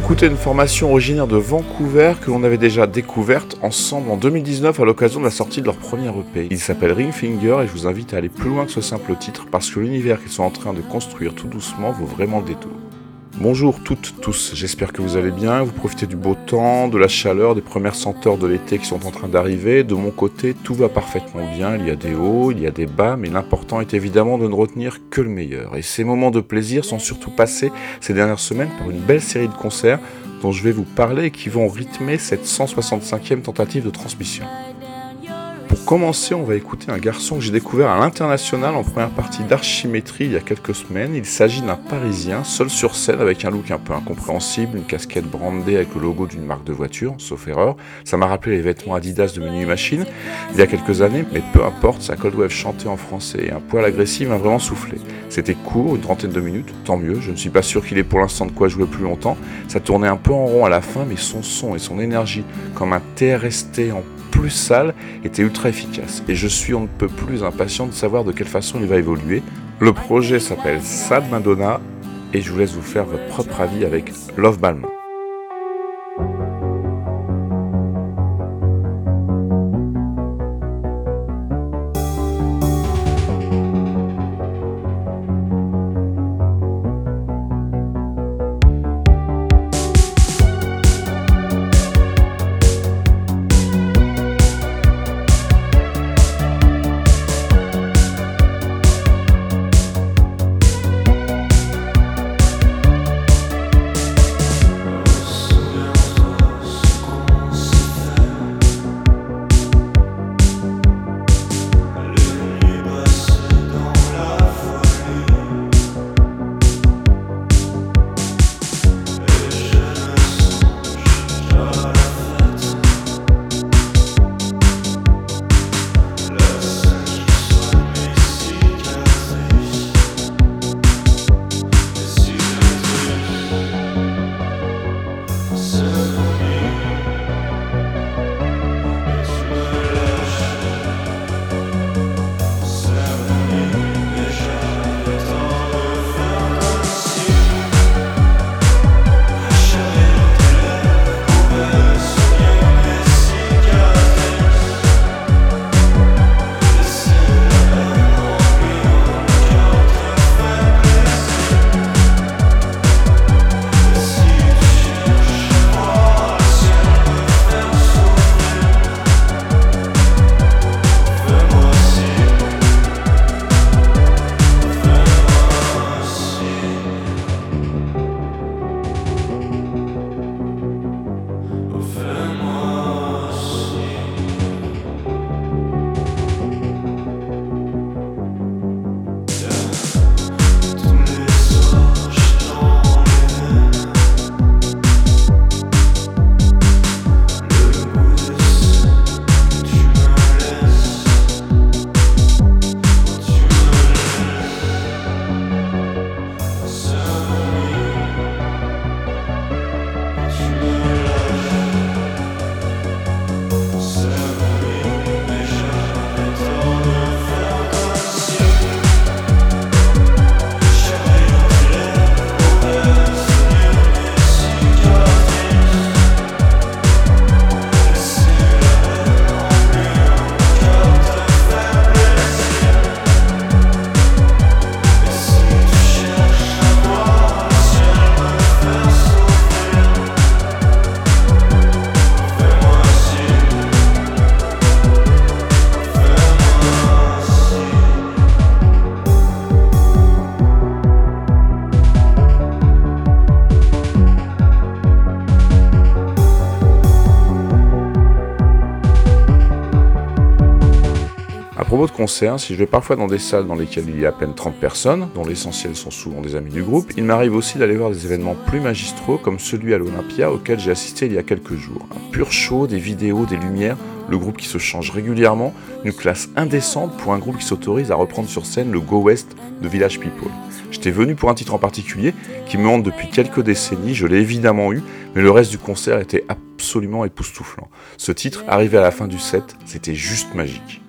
d'écouter une formation originaire de Vancouver que l'on avait déjà découverte ensemble en 2019 à l'occasion de la sortie de leur premier EP. Il s'appelle Ringfinger et je vous invite à aller plus loin que ce simple titre parce que l'univers qu'ils sont en train de construire tout doucement vaut vraiment le détour. Bonjour toutes, tous, j'espère que vous allez bien, vous profitez du beau temps, de la chaleur, des premières senteurs de l'été qui sont en train d'arriver. De mon côté, tout va parfaitement bien, il y a des hauts, il y a des bas, mais l'important est évidemment de ne retenir que le meilleur. Et ces moments de plaisir sont surtout passés ces dernières semaines par une belle série de concerts dont je vais vous parler et qui vont rythmer cette 165e tentative de transmission. Pour commencer, on va écouter un garçon que j'ai découvert à l'international en première partie d'archimétrie il y a quelques semaines. Il s'agit d'un Parisien, seul sur scène avec un look un peu incompréhensible, une casquette brandée avec le logo d'une marque de voiture, sauf erreur. Ça m'a rappelé les vêtements Adidas de Menu Machine il y a quelques années, mais peu importe, sa cold wave chantée en français et un poil agressif m'a vraiment soufflé. C'était court, une trentaine de minutes, tant mieux, je ne suis pas sûr qu'il ait pour l'instant de quoi jouer plus longtemps. Ça tournait un peu en rond à la fin, mais son son et son énergie, comme un TRST en plus sale était ultra efficace et je suis on ne peut plus impatient de savoir de quelle façon il va évoluer. Le projet s'appelle Sad Madonna et je vous laisse vous faire votre propre avis avec Love Balm. De concert, si je vais parfois dans des salles dans lesquelles il y a à peine 30 personnes, dont l'essentiel sont souvent des amis du groupe, il m'arrive aussi d'aller voir des événements plus magistraux comme celui à l'Olympia auquel j'ai assisté il y a quelques jours. Un pur show, des vidéos, des lumières, le groupe qui se change régulièrement, une classe indécente pour un groupe qui s'autorise à reprendre sur scène le Go West de Village People. J'étais venu pour un titre en particulier qui me hante depuis quelques décennies, je l'ai évidemment eu, mais le reste du concert était absolument époustouflant. Ce titre, arrivé à la fin du set, c'était juste magique.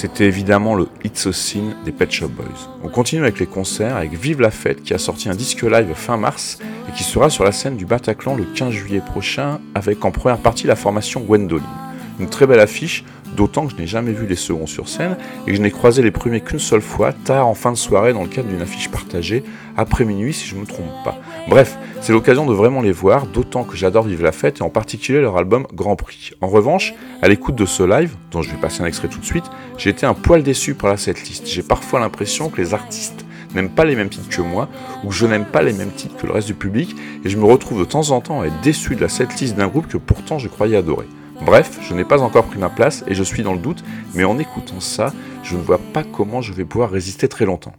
C'était évidemment le It's a Sin des Pet Shop Boys. On continue avec les concerts avec Vive la Fête qui a sorti un disque live fin mars et qui sera sur la scène du Bataclan le 15 juillet prochain avec en première partie la formation Gwendoline. Une très belle affiche, d'autant que je n'ai jamais vu les seconds sur scène et que je n'ai croisé les premiers qu'une seule fois, tard en fin de soirée dans le cadre d'une affiche partagée, après minuit si je ne me trompe pas. Bref, c'est l'occasion de vraiment les voir, d'autant que j'adore vivre la fête et en particulier leur album Grand Prix. En revanche, à l'écoute de ce live, dont je vais passer un extrait tout de suite, j'ai été un poil déçu par la setlist. J'ai parfois l'impression que les artistes n'aiment pas les mêmes titres que moi, ou que je n'aime pas les mêmes titres que le reste du public, et je me retrouve de temps en temps à être déçu de la setlist d'un groupe que pourtant je croyais adorer. Bref, je n'ai pas encore pris ma place et je suis dans le doute, mais en écoutant ça, je ne vois pas comment je vais pouvoir résister très longtemps.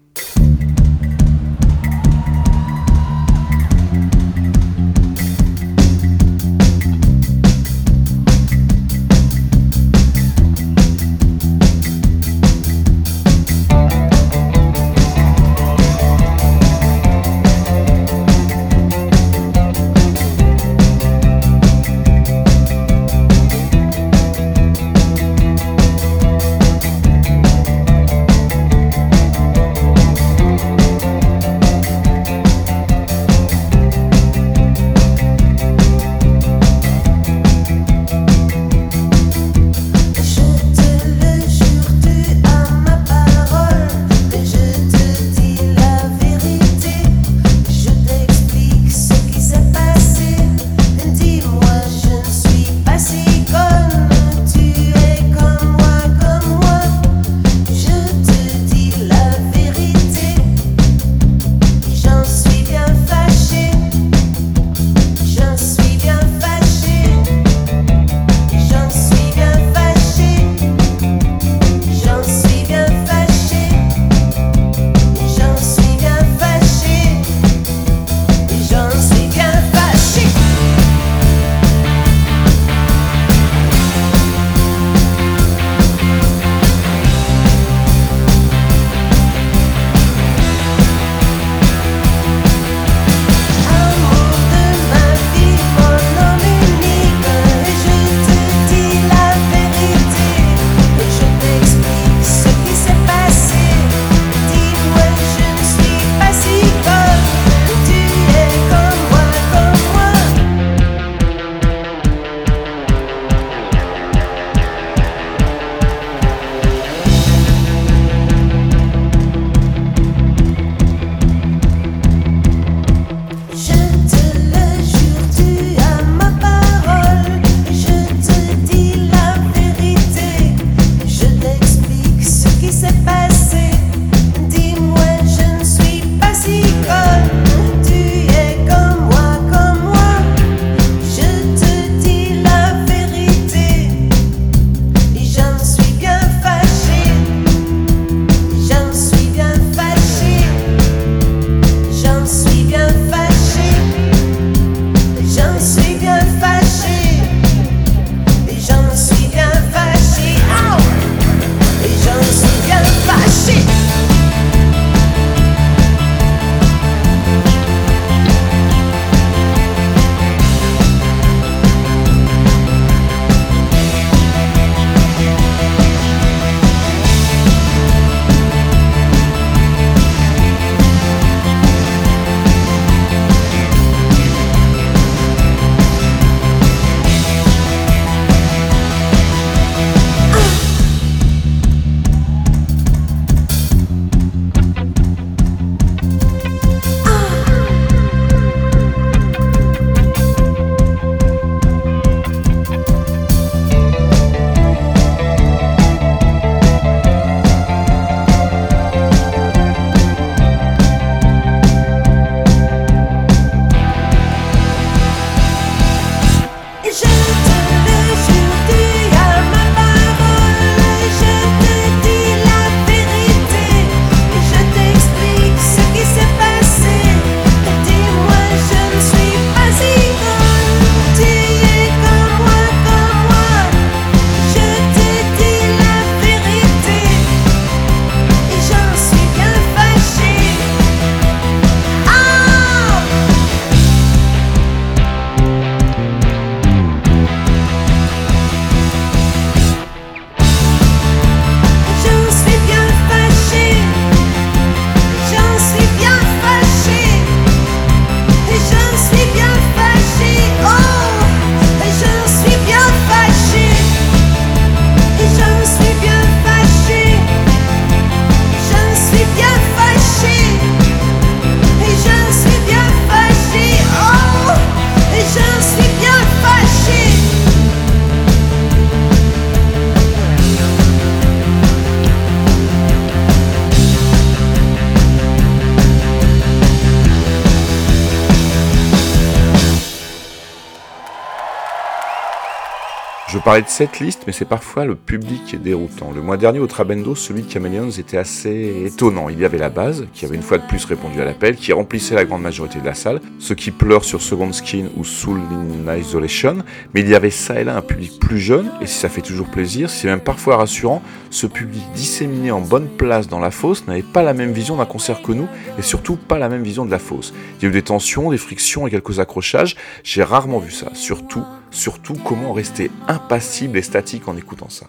Parler de cette liste, mais c'est parfois le public qui est déroutant. Le mois dernier au Trabendo, celui de Chameleons était assez étonnant. Il y avait la base, qui avait une fois de plus répondu à l'appel, qui remplissait la grande majorité de la salle, ceux qui pleurent sur Second Skin ou Soul in Isolation, mais il y avait ça et là un public plus jeune, et si ça fait toujours plaisir, c'est même parfois rassurant, ce public disséminé en bonne place dans la fosse n'avait pas la même vision d'un concert que nous, et surtout pas la même vision de la fosse. Il y a eu des tensions, des frictions et quelques accrochages, j'ai rarement vu ça, surtout, surtout comment rester impassible et statique en écoutant ça.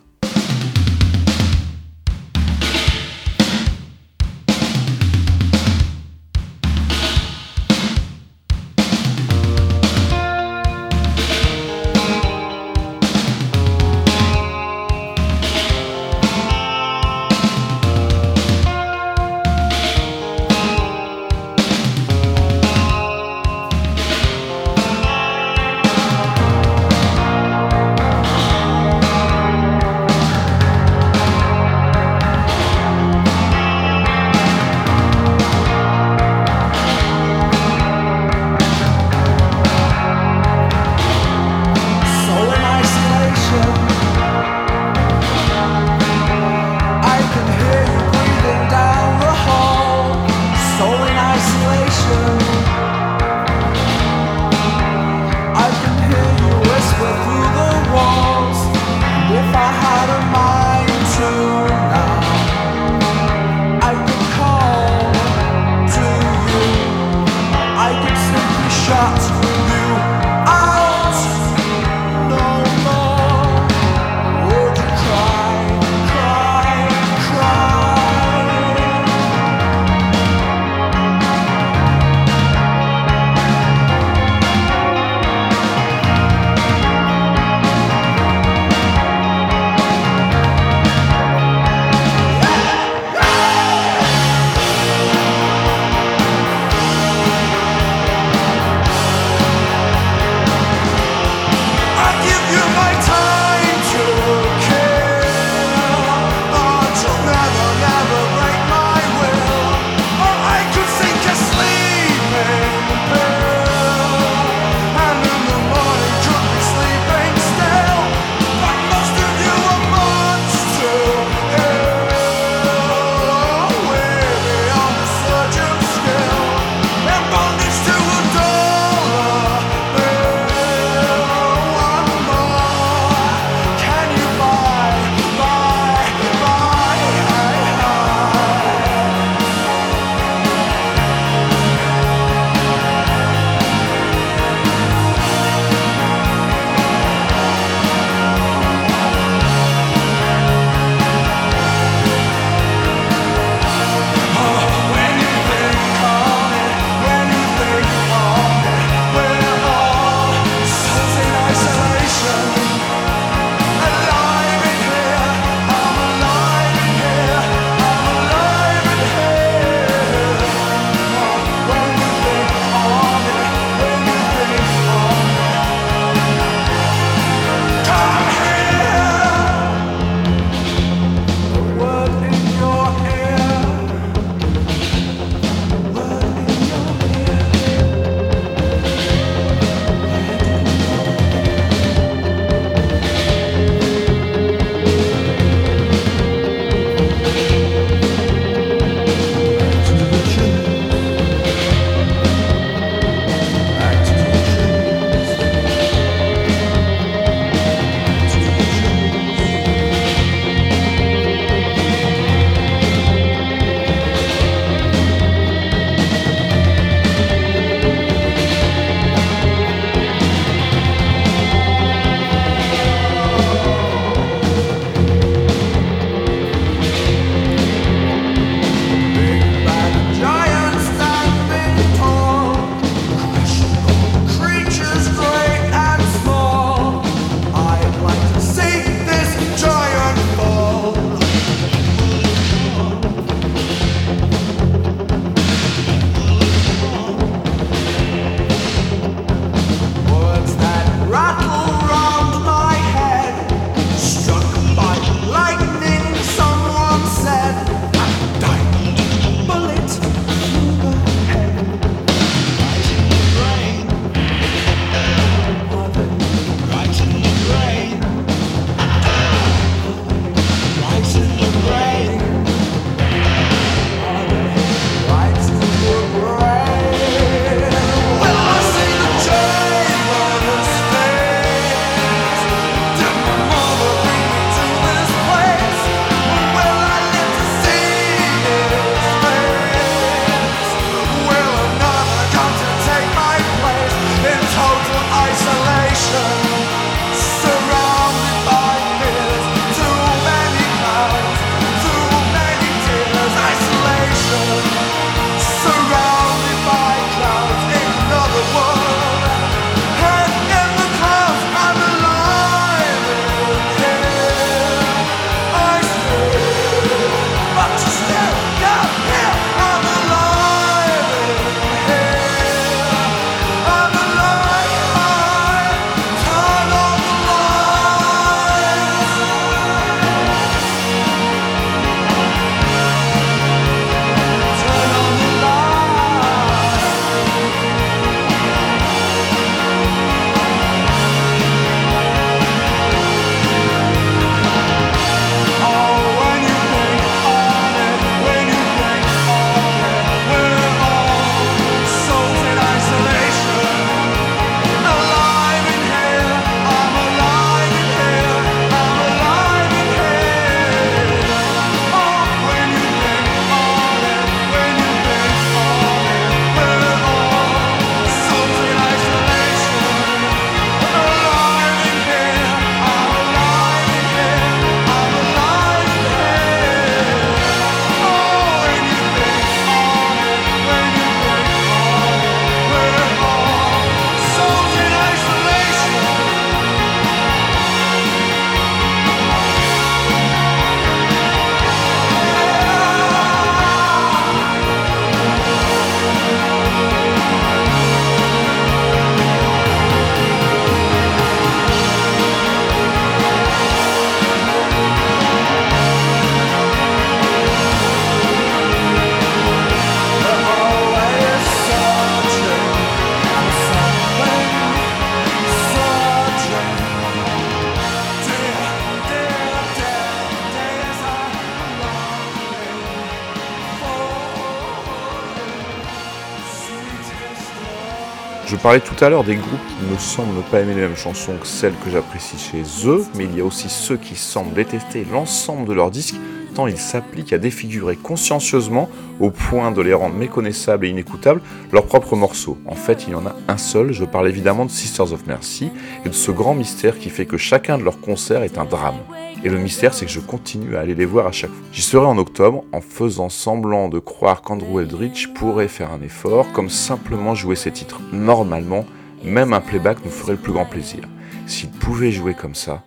Parlais tout à l'heure des groupes qui me semblent pas aimer les mêmes chansons que celles que j'apprécie chez eux, mais il y a aussi ceux qui semblent détester l'ensemble de leurs disques tant ils s'appliquent à défigurer consciencieusement, au point de les rendre méconnaissables et inécoutables, leurs propres morceaux. En fait, il y en a un seul, je parle évidemment de Sisters of Mercy, et de ce grand mystère qui fait que chacun de leurs concerts est un drame. Et le mystère, c'est que je continue à aller les voir à chaque fois. J'y serai en octobre en faisant semblant de croire qu'Andrew Eldridge pourrait faire un effort, comme simplement jouer ses titres. Normalement, même un playback nous ferait le plus grand plaisir. S'il pouvait jouer comme ça,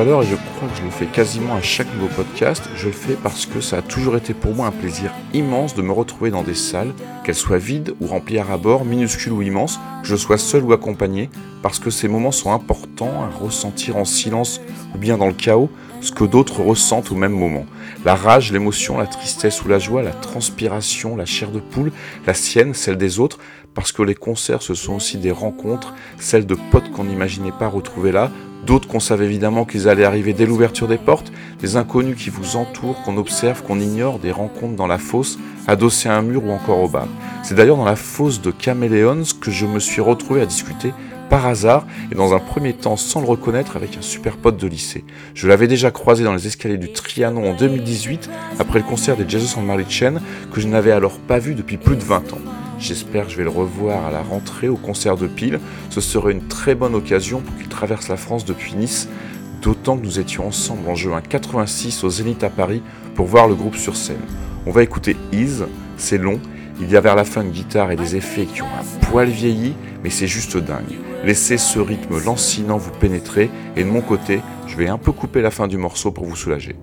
et je crois que je le fais quasiment à chaque nouveau podcast. Je le fais parce que ça a toujours été pour moi un plaisir immense de me retrouver dans des salles, qu'elles soient vides ou remplies à bord, minuscules ou immenses, que je sois seul ou accompagné, parce que ces moments sont importants à ressentir en silence ou bien dans le chaos ce que d'autres ressentent au même moment. La rage, l'émotion, la tristesse ou la joie, la transpiration, la chair de poule, la sienne, celle des autres, parce que les concerts ce sont aussi des rencontres, celles de potes qu'on n'imaginait pas retrouver là, D'autres qu'on savait évidemment qu'ils allaient arriver dès l'ouverture des portes, des inconnus qui vous entourent, qu'on observe, qu'on ignore, des rencontres dans la fosse, adossés à un mur ou encore au bar. C'est d'ailleurs dans la fosse de Caméléons que je me suis retrouvé à discuter par hasard et dans un premier temps sans le reconnaître avec un super pote de lycée. Je l'avais déjà croisé dans les escaliers du Trianon en 2018 après le concert des Jesus and Mary Chain que je n'avais alors pas vu depuis plus de 20 ans. J'espère que je vais le revoir à la rentrée au concert de Pile. Ce serait une très bonne occasion pour qu'il traverse la France depuis Nice, d'autant que nous étions ensemble en juin 86 au Zénith à Paris pour voir le groupe sur scène. On va écouter Ease, c'est long, il y a vers la fin une guitare et des effets qui ont un poil vieilli, mais c'est juste dingue. Laissez ce rythme lancinant vous pénétrer, et de mon côté, je vais un peu couper la fin du morceau pour vous soulager.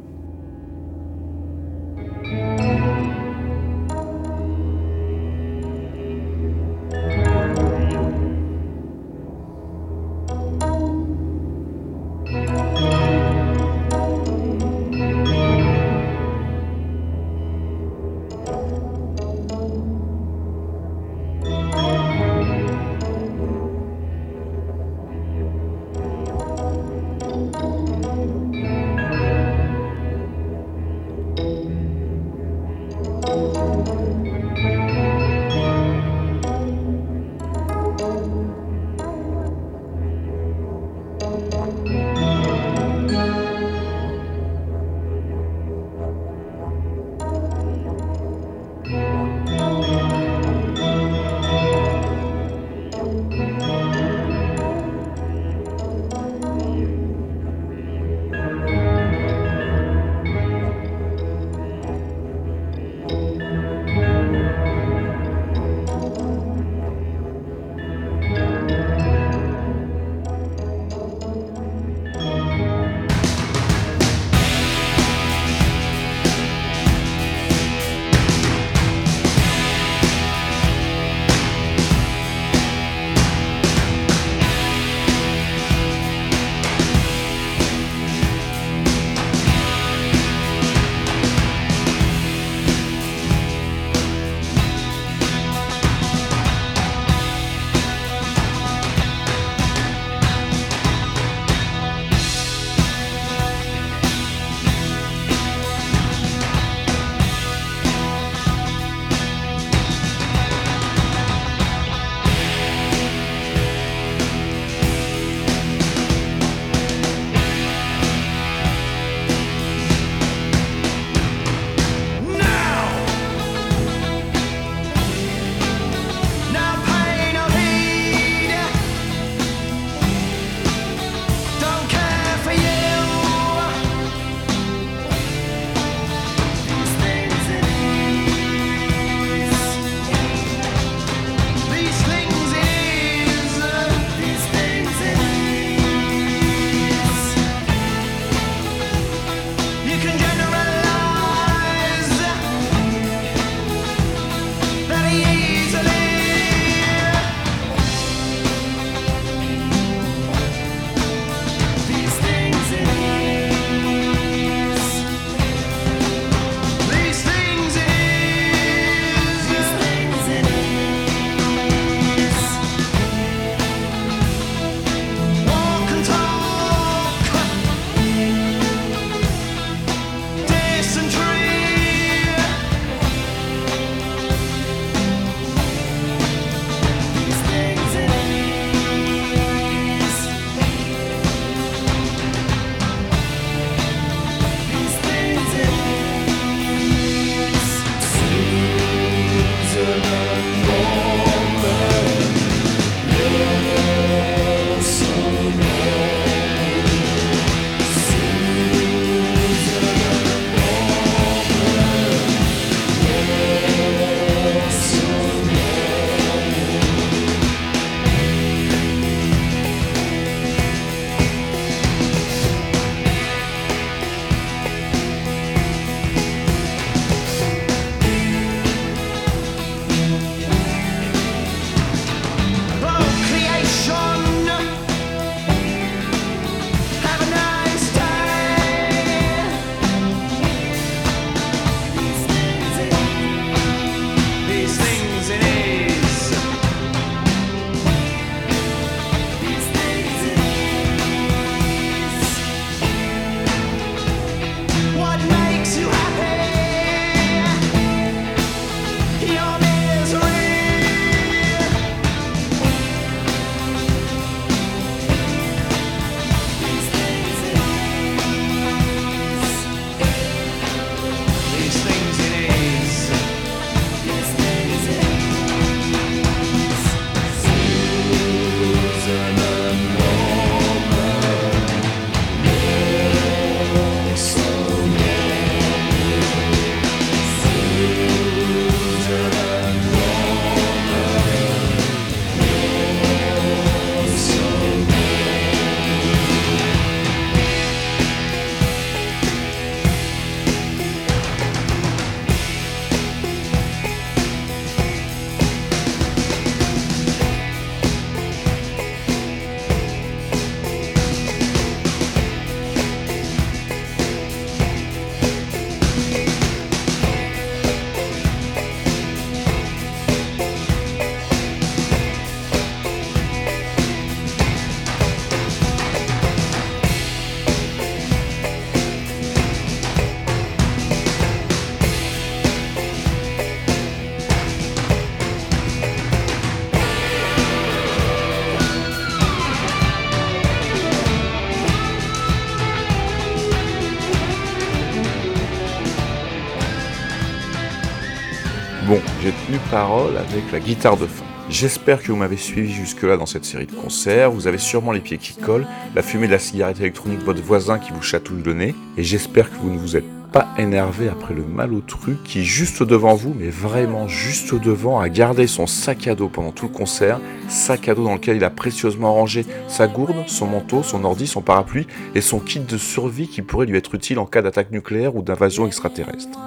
Avec la guitare de fin. J'espère que vous m'avez suivi jusque-là dans cette série de concerts. Vous avez sûrement les pieds qui collent, la fumée de la cigarette électronique de votre voisin qui vous chatouille le nez. Et j'espère que vous ne vous êtes pas énervé après le mal au truc qui, juste devant vous, mais vraiment juste devant, a gardé son sac à dos pendant tout le concert. Sac à dos dans lequel il a précieusement rangé sa gourde, son manteau, son ordi, son parapluie et son kit de survie qui pourrait lui être utile en cas d'attaque nucléaire ou d'invasion extraterrestre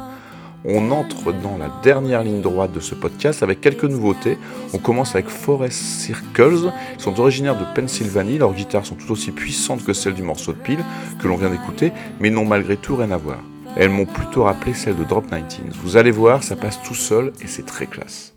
on entre dans la dernière ligne droite de ce podcast avec quelques nouveautés. On commence avec Forest Circles, ils sont originaires de Pennsylvanie, leurs guitares sont tout aussi puissantes que celles du morceau de pile que l'on vient d'écouter, mais n'ont malgré tout rien à voir. Elles m'ont plutôt rappelé celles de Drop 19. Vous allez voir, ça passe tout seul et c'est très classe.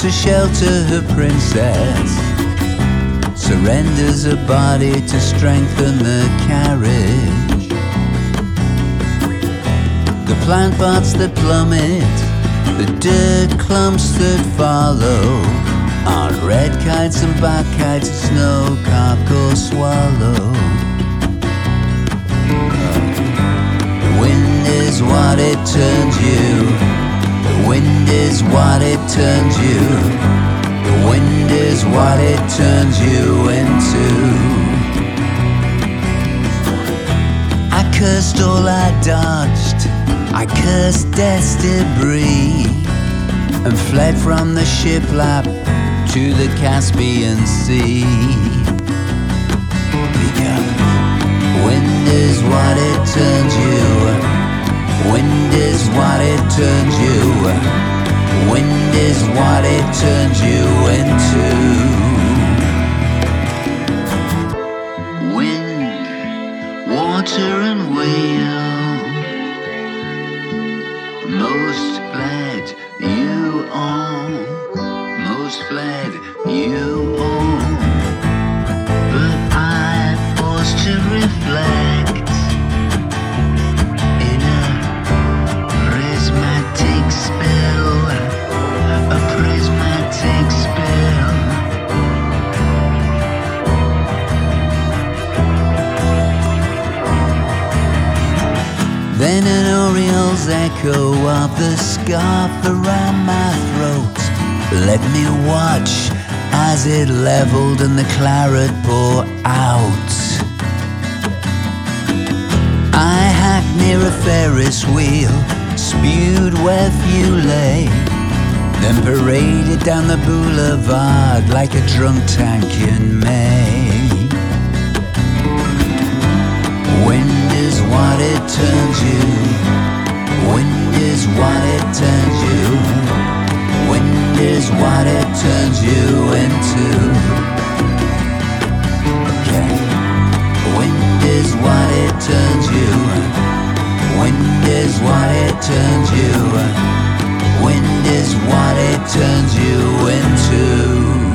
To shelter her princess, surrenders her body to strengthen the carriage. The plant pots that plummet, the dirt clumps that follow, are red kites and black kites, snow cock or swallow. The wind is what it turns you wind is what it turns you. The wind is what it turns you into. I cursed all I dodged. I cursed death's debris and fled from the ship lap to the Caspian Sea. Because wind is what it turns you. Wind is what it turns you. Wind is what it turns you into. Wind, water, and wheel. Of the scarf around my throat Let me watch as it leveled and the claret pour out I hacked near a Ferris wheel, spewed where few lay Then paraded down the boulevard like a drunk tank in May Wind is what it turns you. Wind is what it turns you. Wind is what it turns you into. Okay. Wind is what it turns you. Wind is what it turns you. Wind is what it turns you into.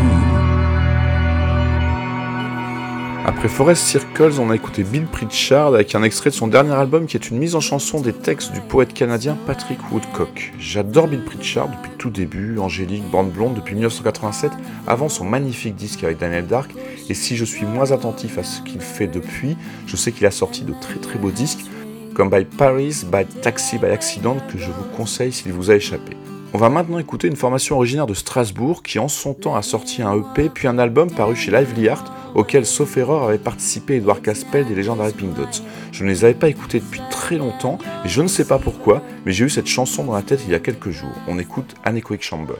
Après Forest Circles, on a écouté Bill Pritchard avec un extrait de son dernier album qui est une mise en chanson des textes du poète canadien Patrick Woodcock. J'adore Bill Pritchard depuis tout début, Angélique, Bande Blonde depuis 1987, avant son magnifique disque avec Daniel Dark, et si je suis moins attentif à ce qu'il fait depuis, je sais qu'il a sorti de très très beaux disques, comme By Paris, By Taxi, By Accident, que je vous conseille s'il vous a échappé. On va maintenant écouter une formation originaire de Strasbourg qui en son temps a sorti un EP puis un album paru chez Lively Art auquel, sauf erreur, avait participé Edouard Caspel des légendes Pink Dots. Je ne les avais pas écoutés depuis très longtemps, et je ne sais pas pourquoi, mais j'ai eu cette chanson dans la tête il y a quelques jours. On écoute Anechoic Chamber.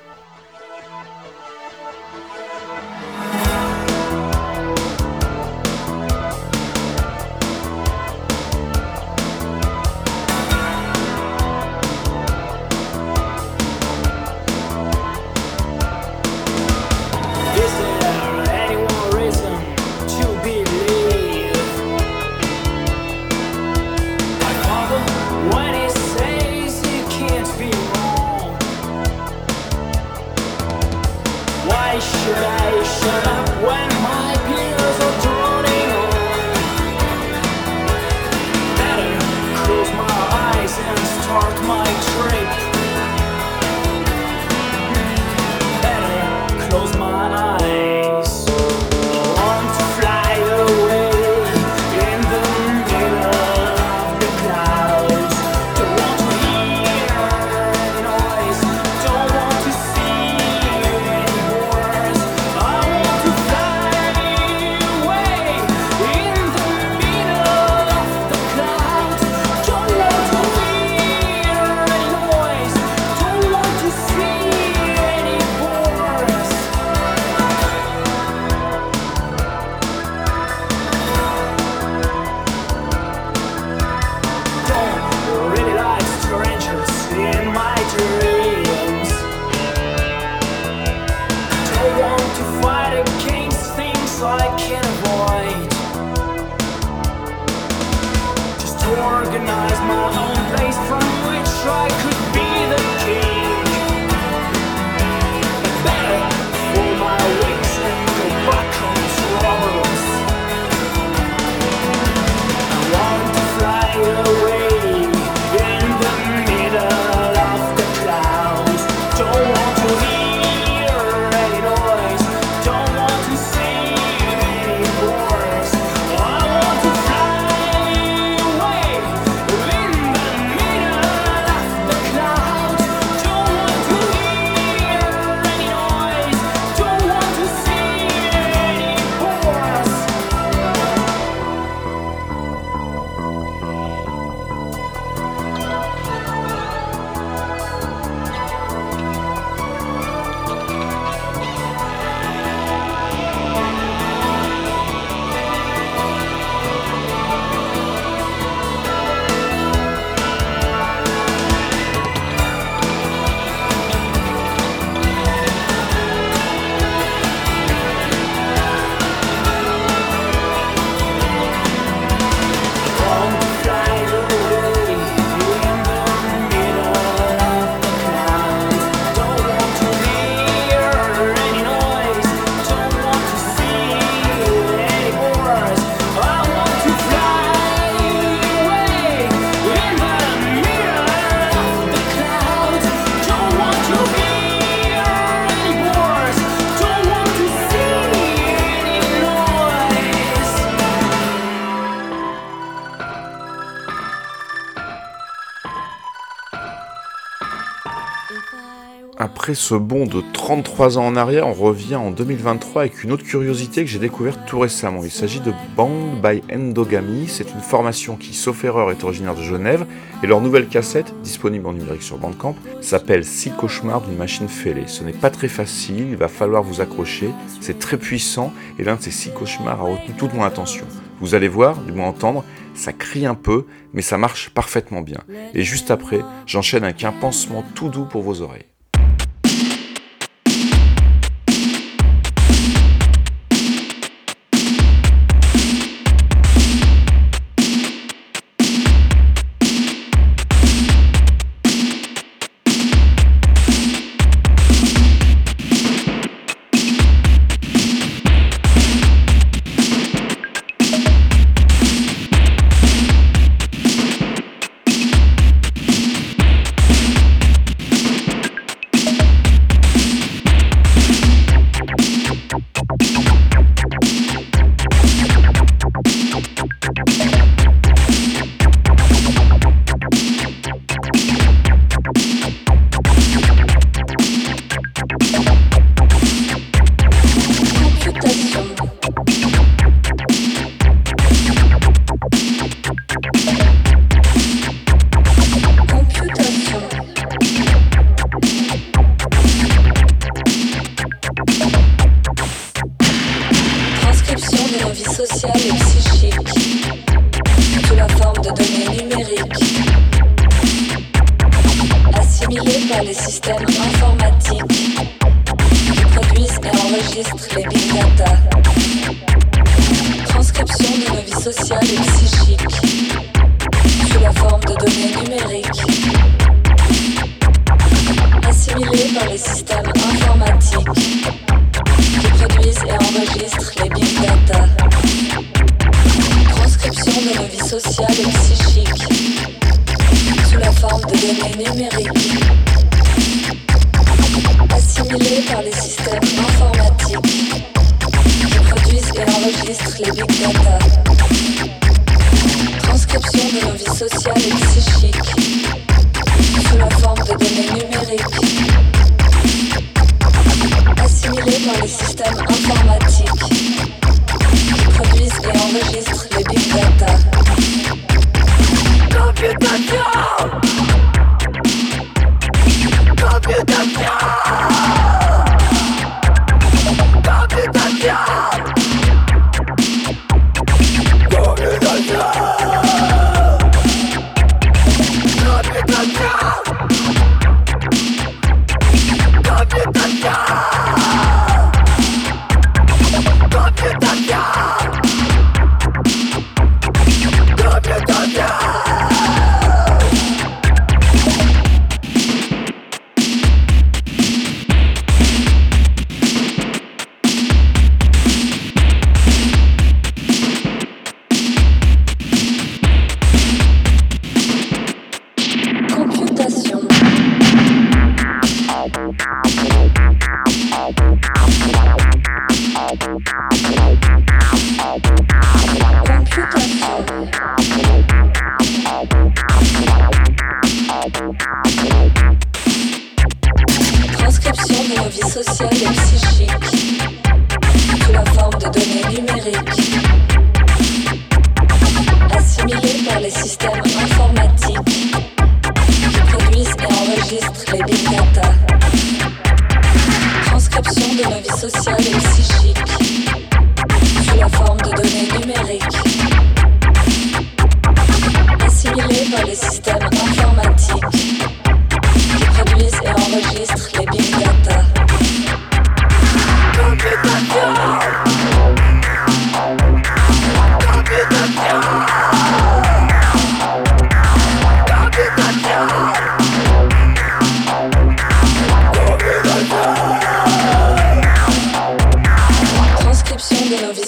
Après ce bond de 33 ans en arrière, on revient en 2023 avec une autre curiosité que j'ai découverte tout récemment. Il s'agit de Band by Endogamy. C'est une formation qui, sauf erreur, est originaire de Genève. Et leur nouvelle cassette, disponible en numérique sur Bandcamp, s'appelle Six cauchemars d'une machine fêlée. Ce n'est pas très facile, il va falloir vous accrocher. C'est très puissant et l'un de ces six cauchemars a retenu toute mon attention. Vous allez voir, du moins entendre, ça crie un peu, mais ça marche parfaitement bien. Et juste après, j'enchaîne avec un pansement tout doux pour vos oreilles.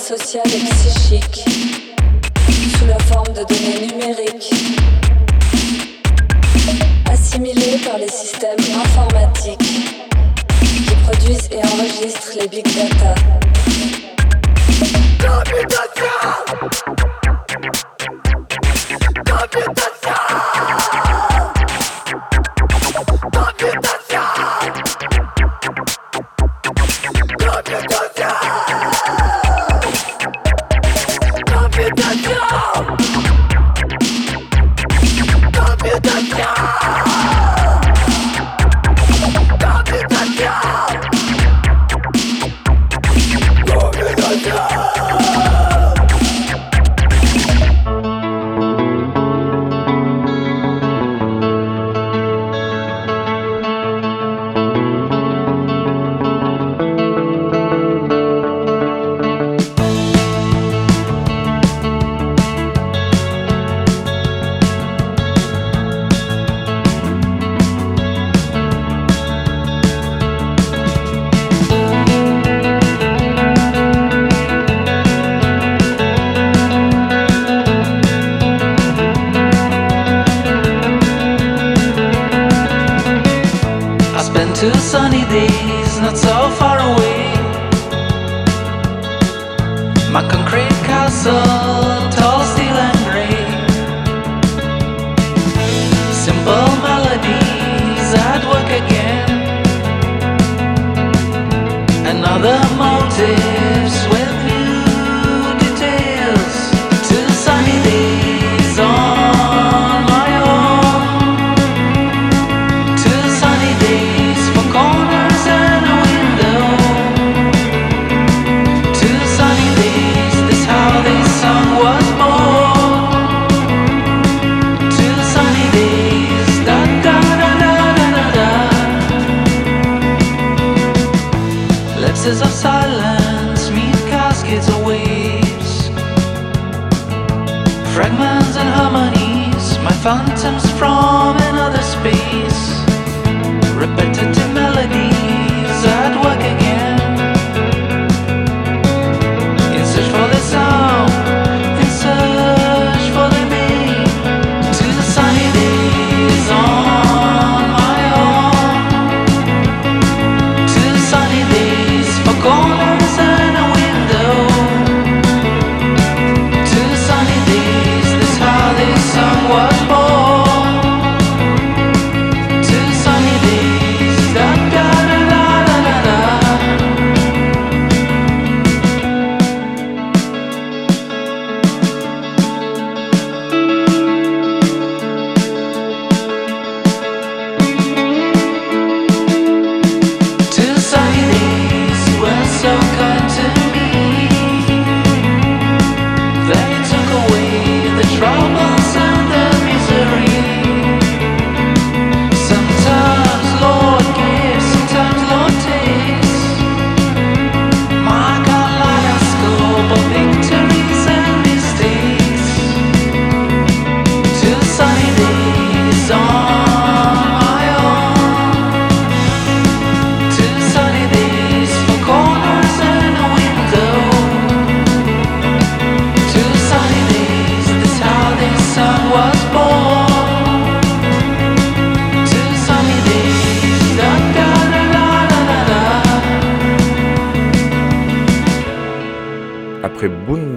Social et psychique.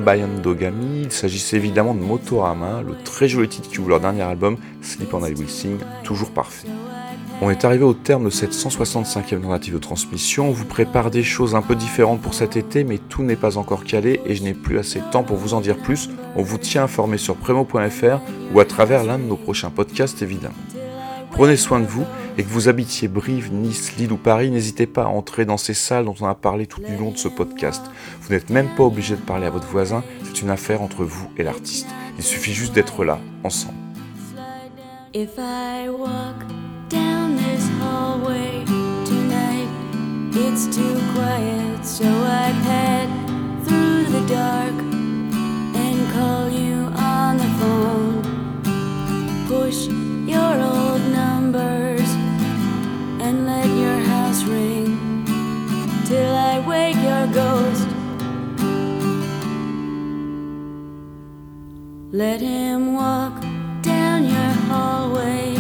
Bayandogami. Il s'agissait évidemment de Motorama, le très joli titre qui ouvre leur dernier album, Sleep on I Will Sing, toujours parfait. On est arrivé au terme de cette 165e tentative de transmission. On vous prépare des choses un peu différentes pour cet été, mais tout n'est pas encore calé et je n'ai plus assez de temps pour vous en dire plus. On vous tient informé sur premo.fr ou à travers l'un de nos prochains podcasts évidemment. Prenez soin de vous et que vous habitiez Brive, Nice, Lille ou Paris, n'hésitez pas à entrer dans ces salles dont on a parlé tout du long de ce podcast. Vous n'êtes même pas obligé de parler à votre voisin, c'est une affaire entre vous et l'artiste. Il suffit juste d'être là, ensemble. Hallway so I pad through the dark and call you on the phone. Push your old numbers and let your house ring till I wake your ghost. Let him walk down your hallway.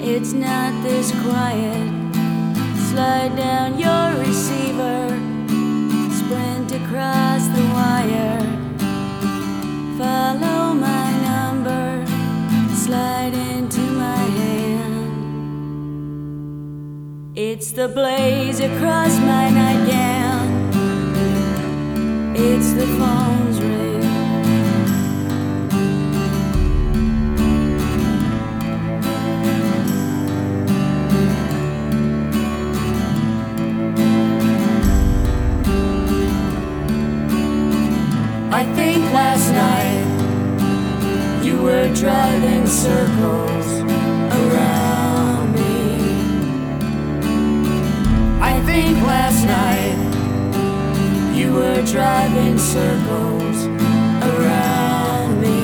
It's not this quiet. Slide down your receiver, sprint across the wire. Follow my slide into my hand. It's the blaze across my nightgown. It's the phone's ring. I think last night were driving circles around me. I think last night you were driving circles around me.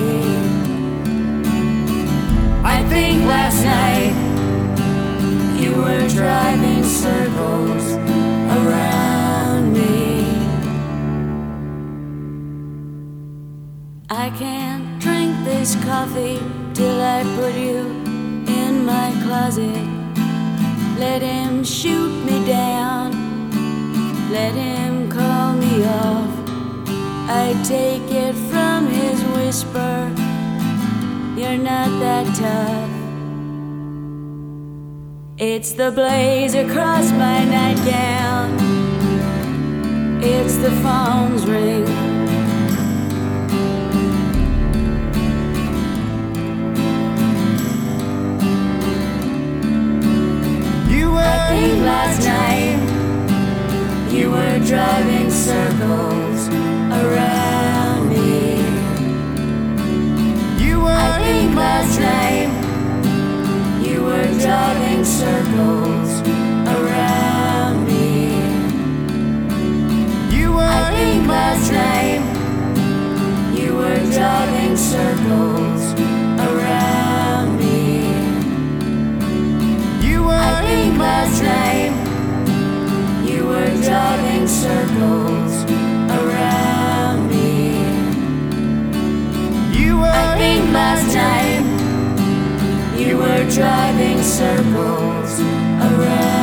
I think last night you were driving circles around me. I can't this coffee till I put you in my closet. Let him shoot me down, let him call me off. I take it from his whisper, you're not that tough. It's the blaze across my nightgown, it's the phone's ring. Think last night you were driving circles around me. you were I think last night you were driving circles around me. you were I think last night you were driving circles you were I think last night you were driving circles around me. you were I think last night you were driving circles around.